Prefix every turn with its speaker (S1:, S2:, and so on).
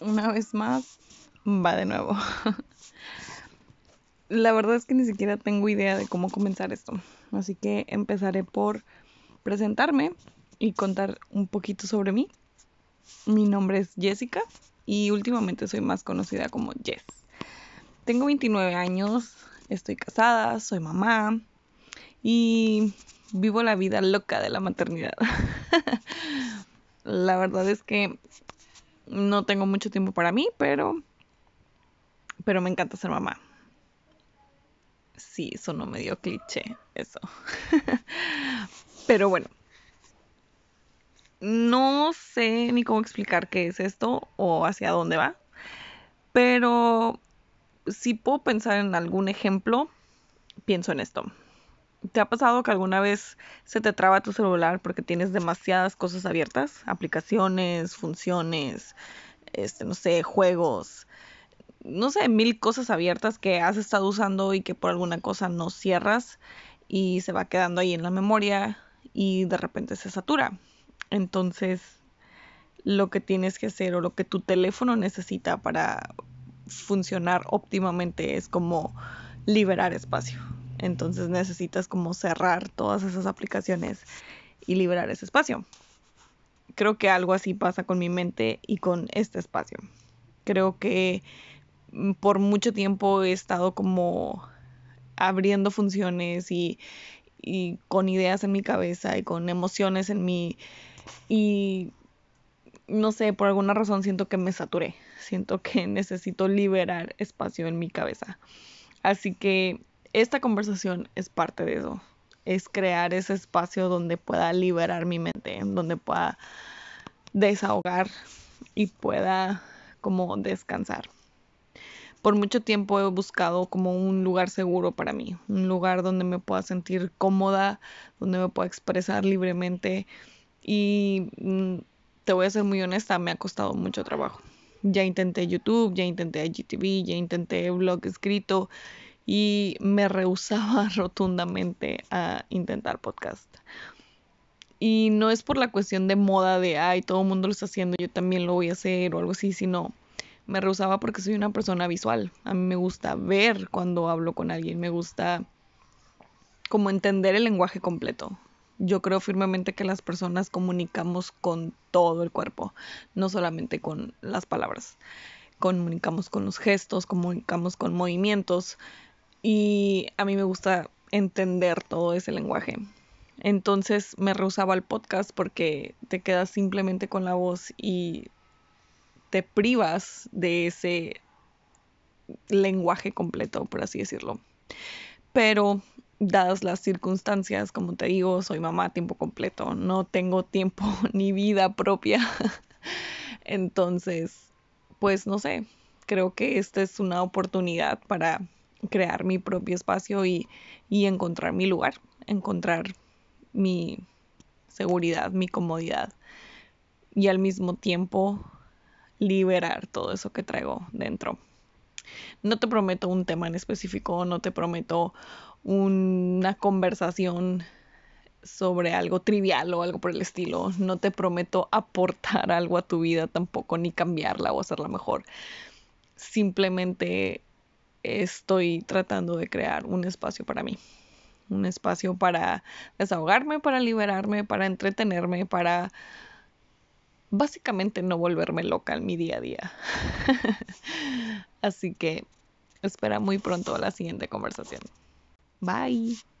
S1: una vez más, va de nuevo. La verdad es que ni siquiera tengo idea de cómo comenzar esto. Así que empezaré por presentarme y contar un poquito sobre mí. Mi nombre es Jessica y últimamente soy más conocida como Jess. Tengo 29 años, estoy casada, soy mamá y vivo la vida loca de la maternidad. la verdad es que no tengo mucho tiempo para mí, pero pero me encanta ser mamá. Sí, eso no me dio cliché, eso. pero bueno, no sé ni cómo explicar qué es esto o hacia dónde va, pero si puedo pensar en algún ejemplo, pienso en esto. ¿Te ha pasado que alguna vez se te traba tu celular porque tienes demasiadas cosas abiertas? Aplicaciones, funciones, este, no sé, juegos, no sé, mil cosas abiertas que has estado usando y que por alguna cosa no cierras y se va quedando ahí en la memoria y de repente se satura. Entonces, lo que tienes que hacer o lo que tu teléfono necesita para funcionar óptimamente es como liberar espacio. Entonces necesitas como cerrar todas esas aplicaciones y liberar ese espacio. Creo que algo así pasa con mi mente y con este espacio. Creo que mm, por mucho tiempo he estado como abriendo funciones y, y con ideas en mi cabeza y con emociones en mi... Y no sé, por alguna razón siento que me saturé. Siento que necesito liberar espacio en mi cabeza. Así que esta conversación es parte de eso. Es crear ese espacio donde pueda liberar mi mente, donde pueda desahogar y pueda como descansar. Por mucho tiempo he buscado como un lugar seguro para mí, un lugar donde me pueda sentir cómoda, donde me pueda expresar libremente y mm, te voy a ser muy honesta, me ha costado mucho trabajo. Ya intenté YouTube, ya intenté IGTV, ya intenté blog escrito y me rehusaba rotundamente a intentar podcast. Y no es por la cuestión de moda de, ay, todo el mundo lo está haciendo, yo también lo voy a hacer o algo así, sino me rehusaba porque soy una persona visual. A mí me gusta ver cuando hablo con alguien, me gusta como entender el lenguaje completo. Yo creo firmemente que las personas comunicamos con todo el cuerpo, no solamente con las palabras. Comunicamos con los gestos, comunicamos con movimientos, y a mí me gusta entender todo ese lenguaje. Entonces me rehusaba el podcast porque te quedas simplemente con la voz y te privas de ese lenguaje completo, por así decirlo. Pero dadas las circunstancias, como te digo, soy mamá a tiempo completo, no tengo tiempo ni vida propia. Entonces, pues no sé, creo que esta es una oportunidad para crear mi propio espacio y, encontrar mi lugar, encontrar mi seguridad, mi comodidad y al mismo tiempo liberar todo eso que traigo dentro. No te prometo un tema en específico, no te prometo una conversación sobre algo trivial o algo por el estilo. No te prometo aportar algo a tu vida tampoco, ni cambiarla o hacerla mejor. Simplemente estoy tratando de crear un espacio para mí. Un espacio para desahogarme, para liberarme, para entretenerme, para básicamente no volverme loca en mi día a día. Así que espera muy pronto la siguiente conversación. Bye.